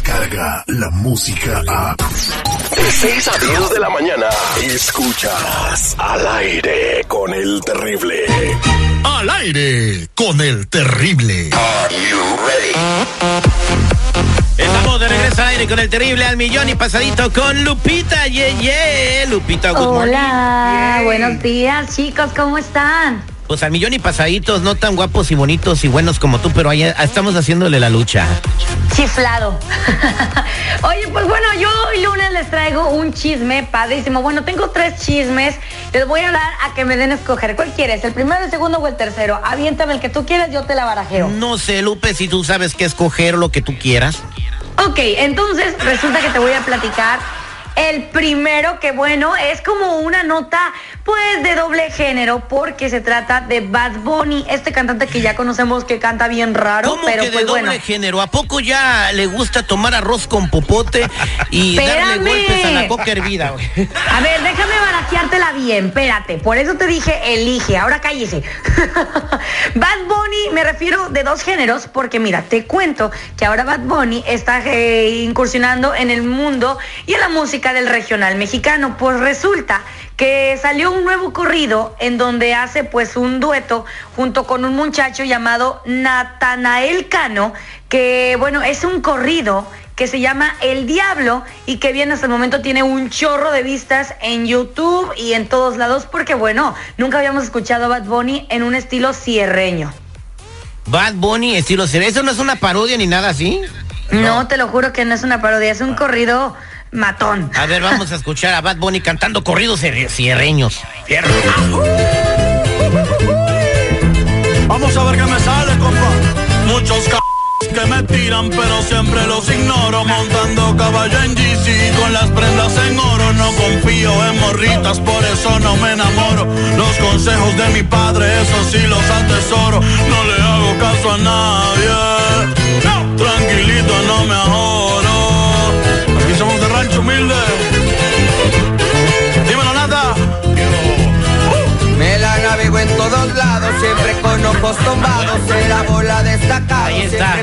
llega la música a... De 6 a 10 de la mañana, escuchas al aire con el terrible. Al aire con el terrible. Are you ready? Estamos de regreso al aire con el terrible al millón y pasadito con Lupita. Yeah, yeah. Lupita, good morning. Hola, buenos días chicos, ¿cómo están? Pues al millón y pasaditos, no tan guapos y bonitos y buenos como tú, pero ahí estamos haciéndole la lucha. Chiflado. Oye, pues bueno, yo hoy lunes les traigo un chisme padrísimo. Bueno, tengo tres chismes. Les voy a dar a que me den a escoger. ¿Cuál quieres? ¿El primero, el segundo o el tercero? Aviéntame el que tú quieras, yo te la barajeo. No sé, Lupe, si tú sabes qué escoger lo que tú quieras. Ok, entonces resulta que te voy a platicar el primero que bueno, es como una nota pues de doble género porque se trata de Bad Bunny, este cantante que ya conocemos que canta bien raro, ¿Cómo pero que de pues doble bueno. género? ¿A poco ya le gusta tomar arroz con popote y darle golpes a la coca hervida? A ver, déjame barajeártela bien, espérate. Por eso te dije, elige, ahora cállese. Bad Bunny, me refiero de dos géneros, porque mira, te cuento que ahora Bad Bunny está eh, incursionando en el mundo y en la música del regional mexicano. Pues resulta que salió un nuevo corrido en donde hace pues un dueto junto con un muchacho llamado Natanael Cano, que bueno, es un corrido que se llama El Diablo y que bien hasta el momento tiene un chorro de vistas en YouTube y en todos lados porque bueno, nunca habíamos escuchado a Bad Bunny en un estilo cierreño. Bad Bunny, estilo serio. ¿Eso no es una parodia ni nada así? No, te lo juro que no es una parodia, es un corrido matón. A ver, vamos a escuchar a Bad Bunny cantando corridos cier- cierreños. Fierro. Vamos a ver qué me sale, compa. Muchos c que me tiran, pero siempre los ignoro. Montando caballo en GC con las prendas en oro. No confío en morritas, por eso no me enamoro. Los consejos de mi padre, eso sí los atesoro. No le hago caso a nadie. Tranquilito, tombados, en la bola destacada. Ahí está.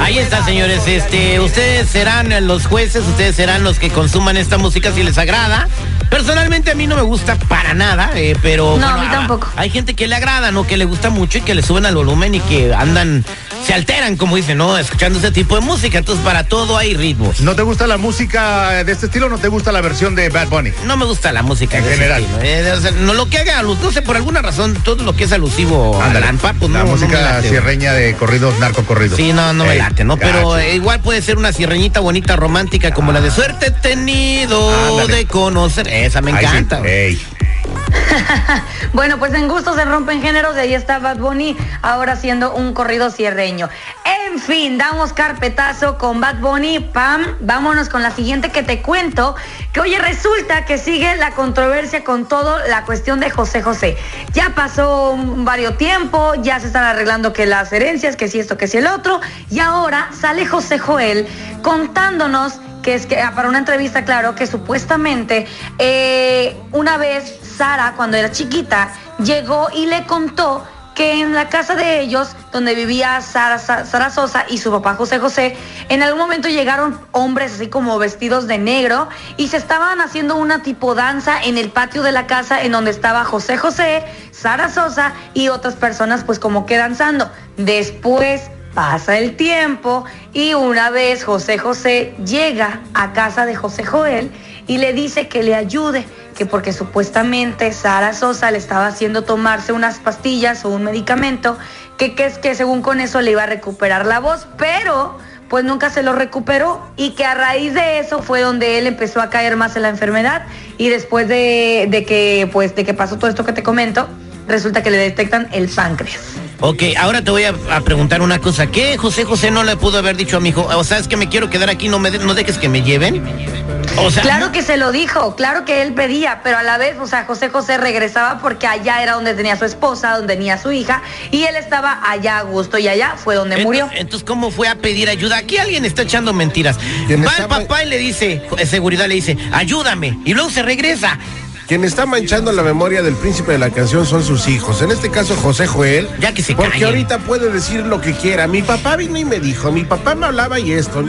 Ahí está, señores. Este, ustedes serán los jueces, ustedes serán los que consuman esta música si les agrada. Personalmente a mí no me gusta para nada, eh, pero No, a mí tampoco. Hay gente que le agrada, ¿no? Que le gusta mucho y que le suben al volumen y que andan, se alteran, como dicen, ¿no? Escuchando ese tipo de música. Entonces, para todo hay ritmos. ¿No te gusta la música de este estilo o no te gusta la versión de Bad Bunny? No me gusta la música En de ese general. estilo, eh, o sea, no lo que haga, no sé, por alguna razón, todo lo que es alusivo a Ándale. Lampa, pues la no, no me música late, güey. sierreña de corridos, narcocorridos. Sí, no, no me Ey, ¿no? Pero eh, igual puede ser una cierreñita bonita, romántica, como la de suerte he tenido Ándale. de conocer. Esa me encanta. Bueno, pues en gusto se rompen géneros y ahí está Bad Bunny ahora haciendo un corrido cierreño. En fin, damos carpetazo con Bad Bunny, pam, vámonos con la siguiente que te cuento, que oye, resulta que sigue la controversia con todo la cuestión de José José. Ya pasó varios tiempo, ya se están arreglando que las herencias, que si esto, que si el otro, y ahora sale José Joel contándonos que es que ah, para una entrevista, claro, que supuestamente eh, una vez Sara, cuando era chiquita, llegó y le contó que en la casa de ellos, donde vivía Sara, Sa- Sara Sosa y su papá José José, en algún momento llegaron hombres así como vestidos de negro y se estaban haciendo una tipo danza en el patio de la casa en donde estaba José José, Sara Sosa y otras personas pues como que danzando. Después Pasa el tiempo y una vez José José llega a casa de José Joel y le dice que le ayude, que porque supuestamente Sara Sosa le estaba haciendo tomarse unas pastillas o un medicamento, que, que es que según con eso le iba a recuperar la voz, pero pues nunca se lo recuperó y que a raíz de eso fue donde él empezó a caer más en la enfermedad y después de, de que pues de que pasó todo esto que te comento, resulta que le detectan el páncreas. Ok, ahora te voy a, a preguntar una cosa. ¿Qué José José no le pudo haber dicho a mi hijo? O sea, es que me quiero quedar aquí, no me de- no dejes que me lleven. O sea, Claro que se lo dijo, claro que él pedía, pero a la vez, o sea, José José regresaba porque allá era donde tenía su esposa, donde tenía su hija, y él estaba allá a gusto y allá fue donde murió. Entonces, ¿cómo fue a pedir ayuda? Aquí alguien está echando mentiras. ¿Quién Va el papá y le dice, eh, seguridad le dice, ayúdame. Y luego se regresa. Quien está manchando la memoria del príncipe de la canción son sus hijos. En este caso, José Joel. Ya que se Porque callen. ahorita puede decir lo que quiera. Mi papá vino y me dijo, mi papá me hablaba y esto.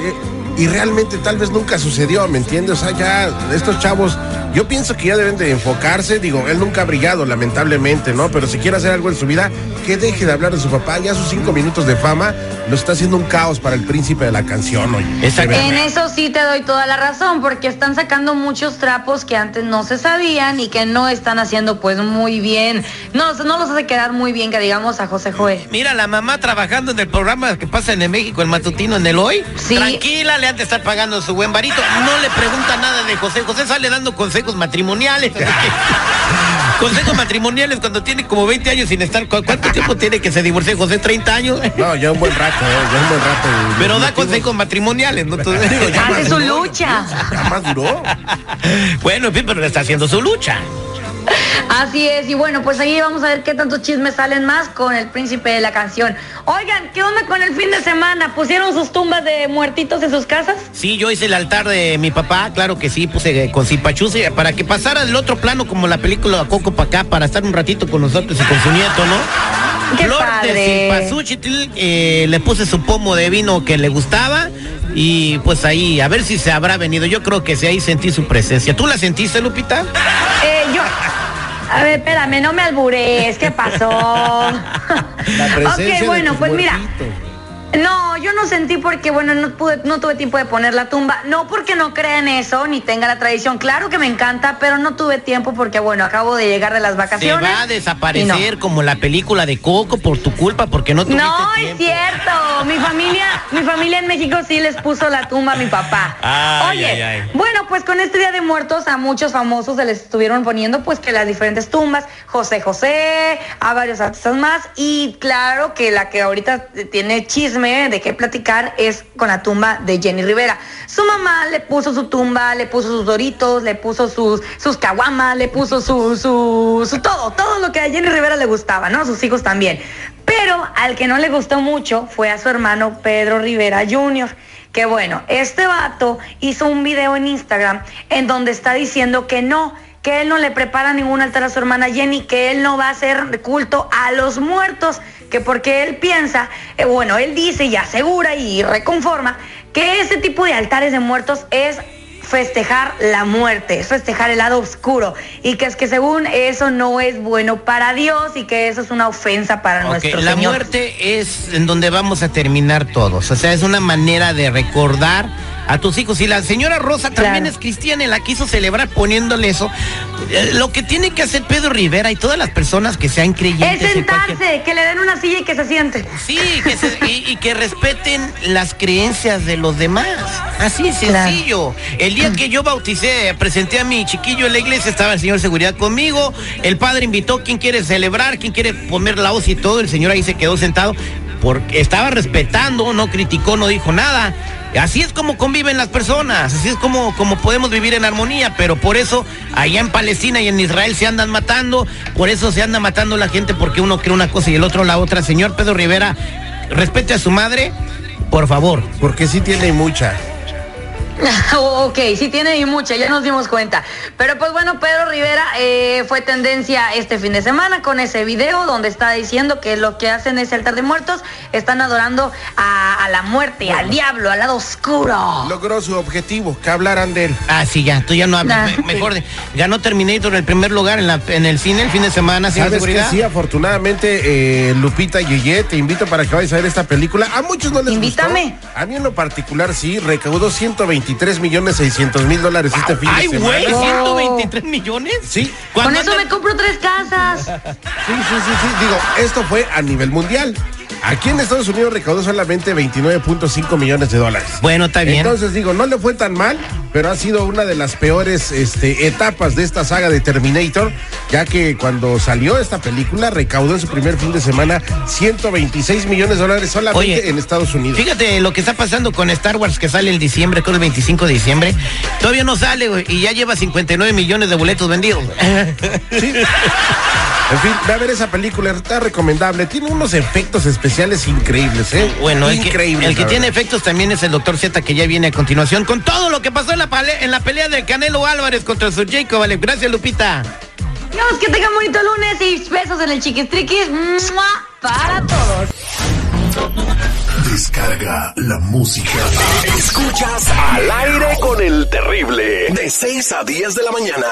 y realmente tal vez nunca sucedió, ¿me entiendes? O sea, ya estos chavos, yo pienso que ya deben de enfocarse, digo, él nunca ha brillado, lamentablemente, ¿no? Pero si quiere hacer algo en su vida, que deje de hablar de su papá, ya sus cinco minutos de fama lo está haciendo un caos para el príncipe de la canción, oye. En eso sí te doy toda la razón, porque están sacando muchos trapos que antes no se sabían y que no están haciendo pues muy bien. No, no los hace quedar muy bien que digamos a José Joel. Mira, la mamá trabajando en el programa que pasa en el México, el matutino, en el hoy. Sí. Tranquila, le han de estar pagando su buen varito. No le pregunta nada de José. José sale dando consejos matrimoniales. consejos matrimoniales cuando tiene como 20 años sin estar. ¿cu- ¿Cuánto tiempo tiene que se divorcie José? ¿30 años? No, ya un buen rato, ¿eh? ya un buen rato. Pero da consejos matrimoniales, ¿no? Entonces, digo, ya Hace su lucha. Ya maduró. Bueno, en fin, pero está haciendo su lucha. Así es, y bueno, pues ahí vamos a ver qué tantos chismes salen más con el príncipe de la canción. Oigan, ¿qué onda con el fin de semana? ¿Pusieron sus tumbas de muertitos en sus casas? Sí, yo hice el altar de mi papá, claro que sí, puse eh, con Zipachuce para que pasara del otro plano como la película Coco pa' acá, para estar un ratito con nosotros y con su nieto, ¿no? ¡Qué Flor padre! de eh, le puse su pomo de vino que le gustaba y pues ahí, a ver si se habrá venido. Yo creo que sí, ahí sentí su presencia. ¿Tú la sentiste, Lupita? Eh, yo... A ver, espérame, no me albures, ¿qué pasó? La presencia ok, de bueno, tus pues mira. No, yo no sentí porque, bueno, no pude, no tuve tiempo de poner la tumba. No porque no crea en eso, ni tenga la tradición. Claro que me encanta, pero no tuve tiempo porque, bueno, acabo de llegar de las Se vacaciones. va a desaparecer como la película de Coco por tu culpa, porque no tuviste no es cierto. Mi familia, mi familia en México sí les puso la tumba a mi papá. Ay, Oye, ay, ay. bueno, pues con este Día de Muertos a muchos famosos se les estuvieron poniendo pues que las diferentes tumbas, José José, a varios artistas más y claro que la que ahorita tiene chisme de qué platicar es con la tumba de Jenny Rivera. Su mamá le puso su tumba, le puso sus doritos, le puso sus sus caguamas, le puso su, su su todo, todo lo que a Jenny Rivera le gustaba, ¿no? Sus hijos también. Pero al que no le gustó mucho fue a su hermano Pedro Rivera Jr. Que bueno, este vato hizo un video en Instagram en donde está diciendo que no, que él no le prepara ningún altar a su hermana Jenny, que él no va a hacer culto a los muertos, que porque él piensa, eh, bueno, él dice y asegura y reconforma que ese tipo de altares de muertos es festejar la muerte, es festejar el lado oscuro y que es que según eso no es bueno para Dios y que eso es una ofensa para Ok, nuestro la Señor. muerte es en donde vamos a terminar todos. O sea, es una manera de recordar a tus hijos. Y la señora Rosa también es cristiana y la quiso celebrar poniéndole eso. Eh, Lo que tiene que hacer Pedro Rivera y todas las personas que sean Es creyentes en sentarse, cualquier- que le den una silla y que se siente. Sí, que se- y, y que respeten las creencias de los demás. Así es Claro. sencillo. El día que yo bauticé, presenté a mi chiquillo en la iglesia, estaba el señor seguridad conmigo. El padre invitó quien quiere celebrar, quien quiere poner la hoz y todo. El señor ahí se quedó sentado porque estaba respetando, no criticó, no dijo nada. Así es como conviven las personas, así es como, como podemos vivir en armonía, pero por eso allá en Palestina y en Israel se andan matando, por eso se anda matando la gente porque uno cree una cosa y el otro la otra. Señor Pedro Rivera, respete a su madre, por favor. Porque sí tiene mucha. ok, sí tiene y mucha, ya nos dimos cuenta. Pero pues bueno, Pedro Rivera eh, fue tendencia este fin de semana con ese video donde está diciendo que lo que hacen ese altar de muertos están adorando a, a la muerte, al diablo, al lado oscuro. Logró su objetivo, que hablaran de él. Ah, sí, ya, tú ya no hablas. Nah. Me- mejor, ganó Terminator el primer lugar en, la, en el cine el fin de semana, señor ¿Sabes que seguridad. sí? Afortunadamente, eh, Lupita Yeye, te invito para que vayas a ver esta película. A muchos no les Invítame. gustó. A mí en lo particular sí, recaudó 123 millones 600 mil dólares este fin Ay, de semana. güey, Wow. 123 millones. Sí. Con ¿Cuándo eso anda- me compro tres casas. Sí, sí, sí, sí. Digo, esto fue a nivel mundial. Aquí en Estados Unidos recaudó solamente 29.5 millones de dólares. Bueno, está bien. Entonces digo, no le fue tan mal, pero ha sido una de las peores este, etapas de esta saga de Terminator, ya que cuando salió esta película recaudó en su primer fin de semana 126 millones de dólares solamente Oye, en Estados Unidos. Fíjate lo que está pasando con Star Wars que sale el diciembre, creo el 25 de diciembre. Todavía no sale, y ya lleva 59 millones de boletos vendidos. Sí. En fin, ve a ver esa película, está recomendable. Tiene unos efectos especiales increíbles, ¿eh? Bueno, el que, increíbles. el que tiene efectos también es el doctor Z que ya viene a continuación con todo lo que pasó en la, pale- en la pelea del Canelo Álvarez contra su Jacob. Vale, gracias Lupita. Dios, que tengan bonito lunes y besos en el chiquistriquis. ¡Mua! Para todos. Descarga la música. Escuchas al aire con el terrible. De 6 a 10 de la mañana.